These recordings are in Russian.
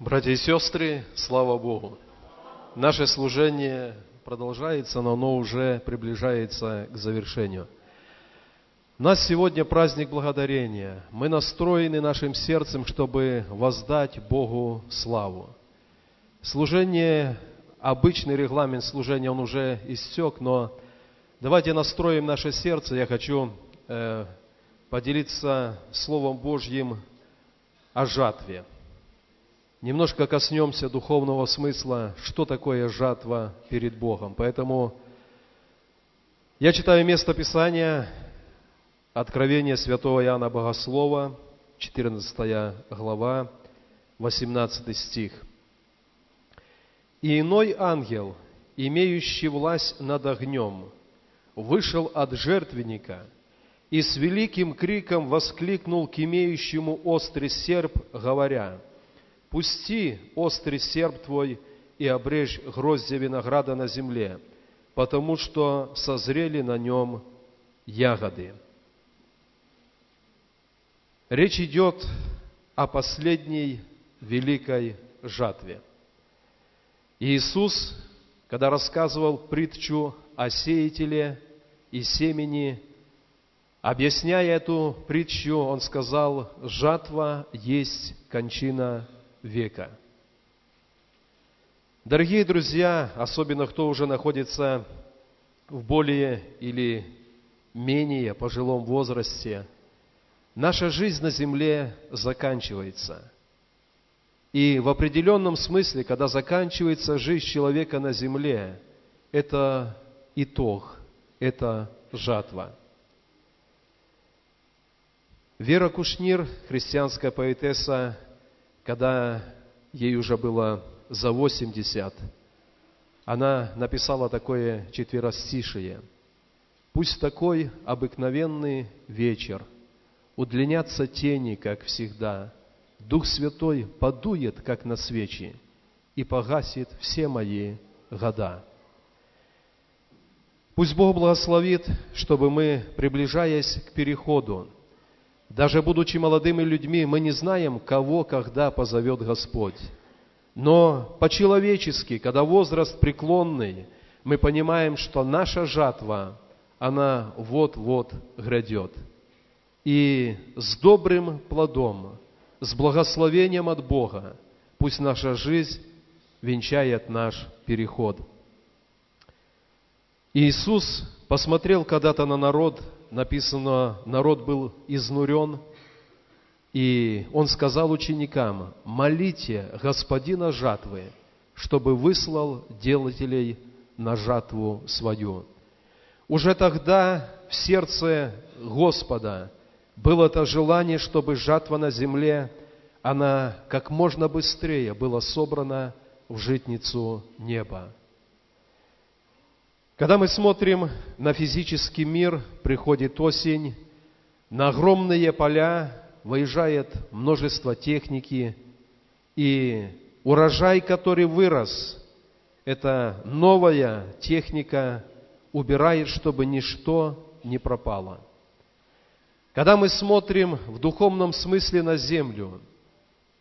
Братья и сестры, слава Богу! Наше служение продолжается, но оно уже приближается к завершению. У нас сегодня праздник благодарения. Мы настроены нашим сердцем, чтобы воздать Богу славу. Служение, обычный регламент служения, он уже истек, но давайте настроим наше сердце. Я хочу э, поделиться Словом Божьим о жатве. Немножко коснемся духовного смысла, что такое жатва перед Богом. Поэтому я читаю место Писания, Откровение святого Иоанна Богослова, 14 глава, 18 стих. «И иной ангел, имеющий власть над огнем, вышел от жертвенника и с великим криком воскликнул к имеющему острый серп, говоря, «Пусти острый серп твой и обрежь гроздья винограда на земле, потому что созрели на нем ягоды». Речь идет о последней великой жатве. Иисус, когда рассказывал притчу о сеятеле и семени, объясняя эту притчу, Он сказал, жатва есть кончина века. Дорогие друзья, особенно кто уже находится в более или менее пожилом возрасте – Наша жизнь на земле заканчивается. И в определенном смысле, когда заканчивается жизнь человека на земле, это итог, это жатва. Вера Кушнир, христианская поэтесса, когда ей уже было за 80, она написала такое четверостишие. «Пусть такой обыкновенный вечер – удлинятся тени, как всегда. Дух Святой подует, как на свечи, и погасит все мои года. Пусть Бог благословит, чтобы мы, приближаясь к переходу, даже будучи молодыми людьми, мы не знаем, кого, когда позовет Господь. Но по-человечески, когда возраст преклонный, мы понимаем, что наша жатва, она вот-вот грядет – и с добрым плодом, с благословением от Бога, пусть наша жизнь венчает наш переход. Иисус посмотрел когда-то на народ, написано, народ был изнурен, и Он сказал ученикам, молите Господина жатвы, чтобы выслал делателей на жатву свою. Уже тогда в сердце Господа было это желание, чтобы жатва на земле, она как можно быстрее была собрана в житницу неба. Когда мы смотрим на физический мир, приходит осень, на огромные поля выезжает множество техники, и урожай, который вырос, это новая техника убирает, чтобы ничто не пропало – когда мы смотрим в духовном смысле на землю,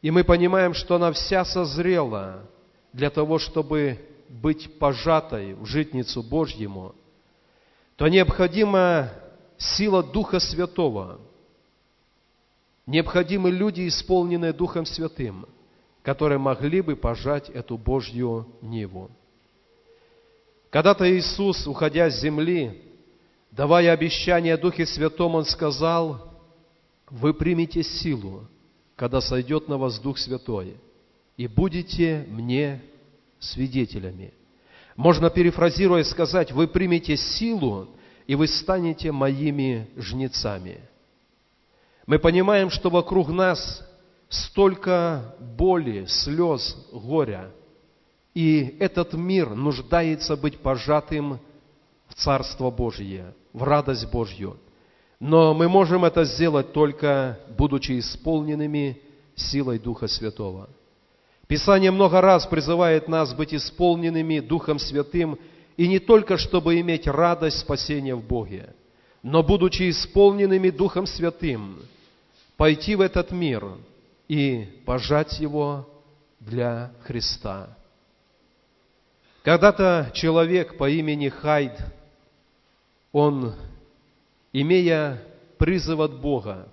и мы понимаем, что она вся созрела для того, чтобы быть пожатой в житницу Божьему, то необходима сила Духа Святого. Необходимы люди, исполненные Духом Святым, которые могли бы пожать эту Божью Ниву. Когда-то Иисус, уходя с земли, давая обещание Духе Святом, Он сказал, вы примете силу, когда сойдет на вас Дух Святой, и будете мне свидетелями. Можно перефразируя сказать, вы примете силу, и вы станете моими жнецами. Мы понимаем, что вокруг нас столько боли, слез, горя, и этот мир нуждается быть пожатым в Царство Божье – в радость Божью. Но мы можем это сделать только будучи исполненными силой Духа Святого. Писание много раз призывает нас быть исполненными Духом Святым, и не только чтобы иметь радость спасения в Боге, но будучи исполненными Духом Святым, пойти в этот мир и пожать его для Христа. Когда-то человек по имени Хайд, он, имея призыв от Бога,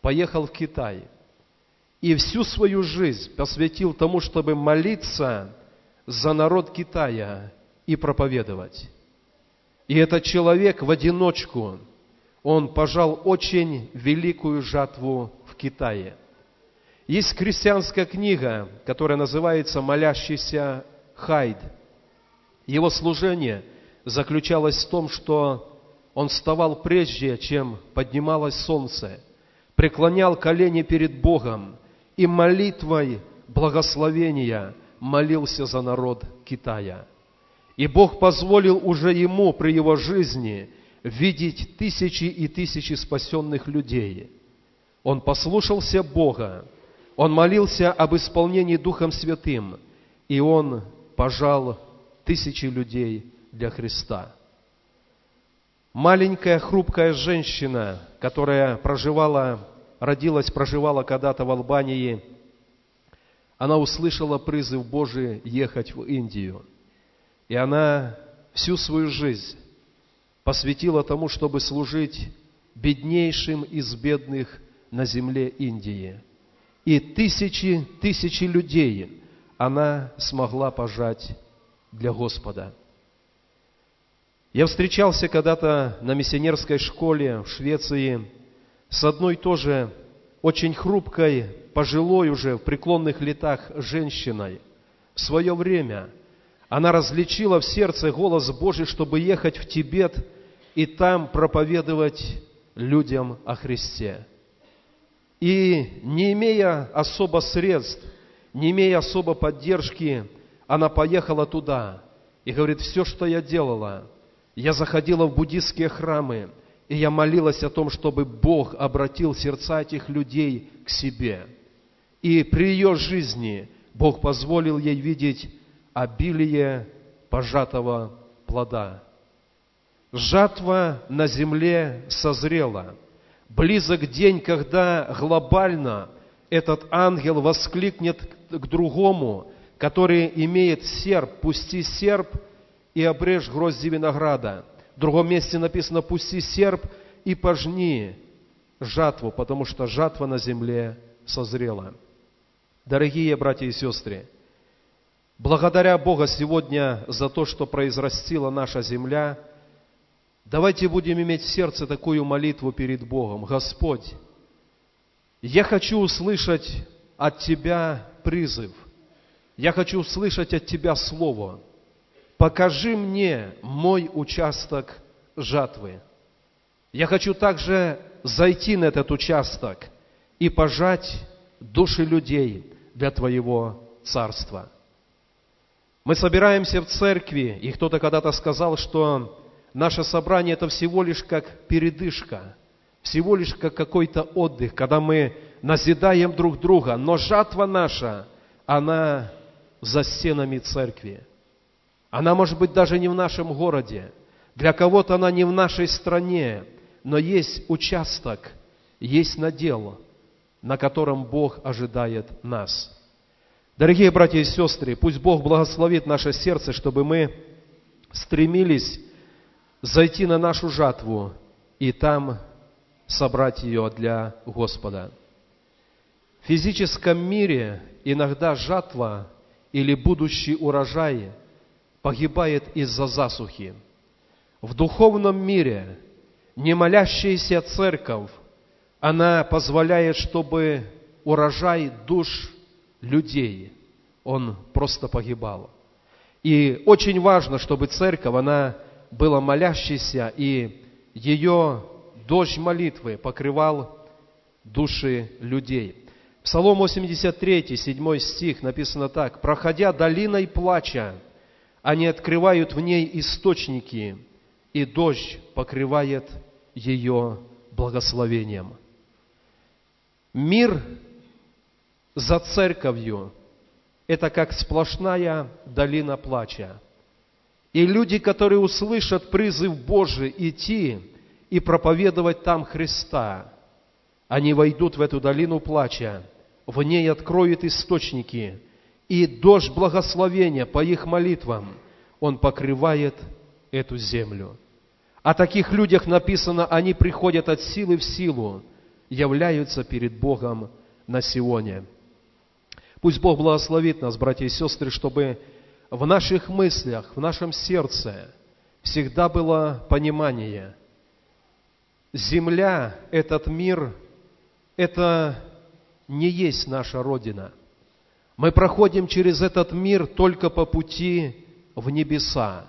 поехал в Китай и всю свою жизнь посвятил тому, чтобы молиться за народ Китая и проповедовать. И этот человек в одиночку, он пожал очень великую жатву в Китае. Есть христианская книга, которая называется «Молящийся Хайд». Его служение заключалось в том, что он вставал прежде, чем поднималось солнце, преклонял колени перед Богом и молитвой благословения молился за народ Китая. И Бог позволил уже ему при его жизни видеть тысячи и тысячи спасенных людей. Он послушался Бога, он молился об исполнении Духом Святым, и он пожал тысячи людей для Христа. Маленькая хрупкая женщина, которая проживала, родилась, проживала когда-то в Албании, она услышала призыв Божий ехать в Индию. И она всю свою жизнь посвятила тому, чтобы служить беднейшим из бедных на земле Индии – и тысячи, тысячи людей она смогла пожать для Господа. Я встречался когда-то на миссионерской школе в Швеции с одной тоже очень хрупкой, пожилой уже, в преклонных летах женщиной. В свое время она различила в сердце голос Божий, чтобы ехать в Тибет и там проповедовать людям о Христе. И не имея особо средств, не имея особо поддержки, она поехала туда и говорит, все, что я делала, я заходила в буддистские храмы, и я молилась о том, чтобы Бог обратил сердца этих людей к себе. И при ее жизни Бог позволил ей видеть обилие пожатого плода. Жатва на земле созрела – близок день, когда глобально этот ангел воскликнет к другому, который имеет серп, пусти серп и обрежь грозди винограда. В другом месте написано, пусти серп и пожни жатву, потому что жатва на земле созрела. Дорогие братья и сестры, благодаря Бога сегодня за то, что произрастила наша земля – Давайте будем иметь в сердце такую молитву перед Богом. Господь, я хочу услышать от Тебя призыв. Я хочу услышать от Тебя Слово. Покажи мне мой участок жатвы. Я хочу также зайти на этот участок и пожать души людей для Твоего Царства. Мы собираемся в церкви, и кто-то когда-то сказал, что наше собрание это всего лишь как передышка, всего лишь как какой-то отдых, когда мы назидаем друг друга, но жатва наша, она за стенами церкви. Она может быть даже не в нашем городе, для кого-то она не в нашей стране, но есть участок, есть надел, на котором Бог ожидает нас. Дорогие братья и сестры, пусть Бог благословит наше сердце, чтобы мы стремились зайти на нашу жатву и там собрать ее для Господа. В физическом мире иногда жатва или будущий урожай погибает из-за засухи. В духовном мире немолящаяся церковь, она позволяет, чтобы урожай душ людей, он просто погибал. И очень важно, чтобы церковь, она была молящейся, и ее дождь молитвы покрывал души людей. Псалом 83, 7 стих написано так. «Проходя долиной плача, они открывают в ней источники, и дождь покрывает ее благословением». Мир за церковью – это как сплошная долина плача – и люди, которые услышат призыв Божий идти и проповедовать там Христа, они войдут в эту долину плача, в ней откроют источники, и дождь благословения по их молитвам, он покрывает эту землю. О таких людях написано, они приходят от силы в силу, являются перед Богом на Сионе. Пусть Бог благословит нас, братья и сестры, чтобы в наших мыслях, в нашем сердце всегда было понимание. Земля, этот мир, это не есть наша Родина. Мы проходим через этот мир только по пути в небеса.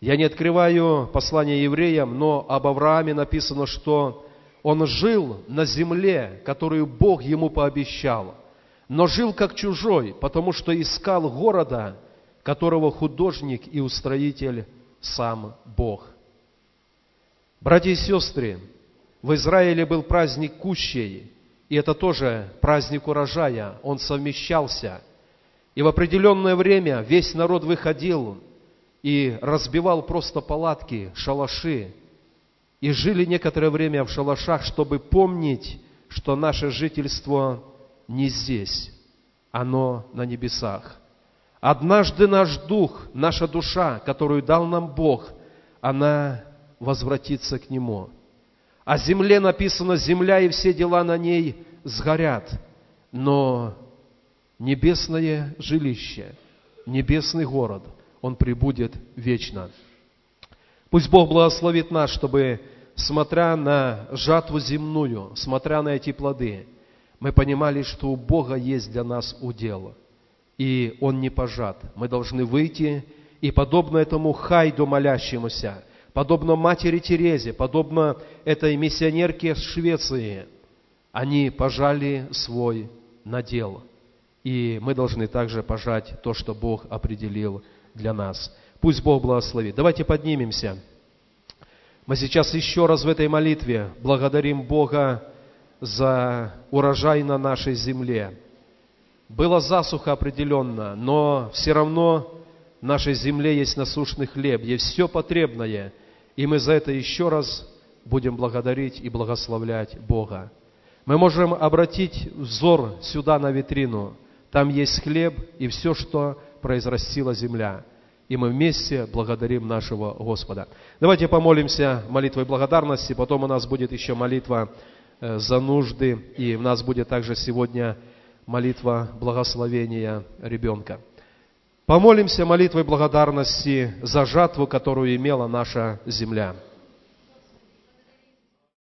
Я не открываю послание евреям, но об Аврааме написано, что он жил на земле, которую Бог ему пообещал, но жил как чужой, потому что искал города, которого художник и устроитель сам Бог. Братья и сестры, в Израиле был праздник Кущей, и это тоже праздник урожая, он совмещался. И в определенное время весь народ выходил и разбивал просто палатки, шалаши, и жили некоторое время в шалашах, чтобы помнить, что наше жительство не здесь, оно на небесах. Однажды наш дух, наша душа, которую дал нам Бог, она возвратится к Нему. О земле написано, земля и все дела на ней сгорят, но небесное жилище, небесный город, он прибудет вечно. Пусть Бог благословит нас, чтобы, смотря на жатву земную, смотря на эти плоды, мы понимали, что у Бога есть для нас удел, и Он не пожат. Мы должны выйти, и подобно этому хайду молящемуся, подобно матери Терезе, подобно этой миссионерке с Швеции, они пожали свой надел. И мы должны также пожать то, что Бог определил для нас. Пусть Бог благословит. Давайте поднимемся. Мы сейчас еще раз в этой молитве благодарим Бога за урожай на нашей земле. Была засуха определенно, но все равно в нашей земле есть насущный хлеб, есть все потребное. И мы за это еще раз будем благодарить и благословлять Бога. Мы можем обратить взор сюда на витрину. Там есть хлеб и все, что произрастила земля. И мы вместе благодарим нашего Господа. Давайте помолимся молитвой благодарности, потом у нас будет еще молитва э, за нужды, и у нас будет также сегодня молитва благословения ребенка. Помолимся молитвой благодарности за жатву, которую имела наша земля.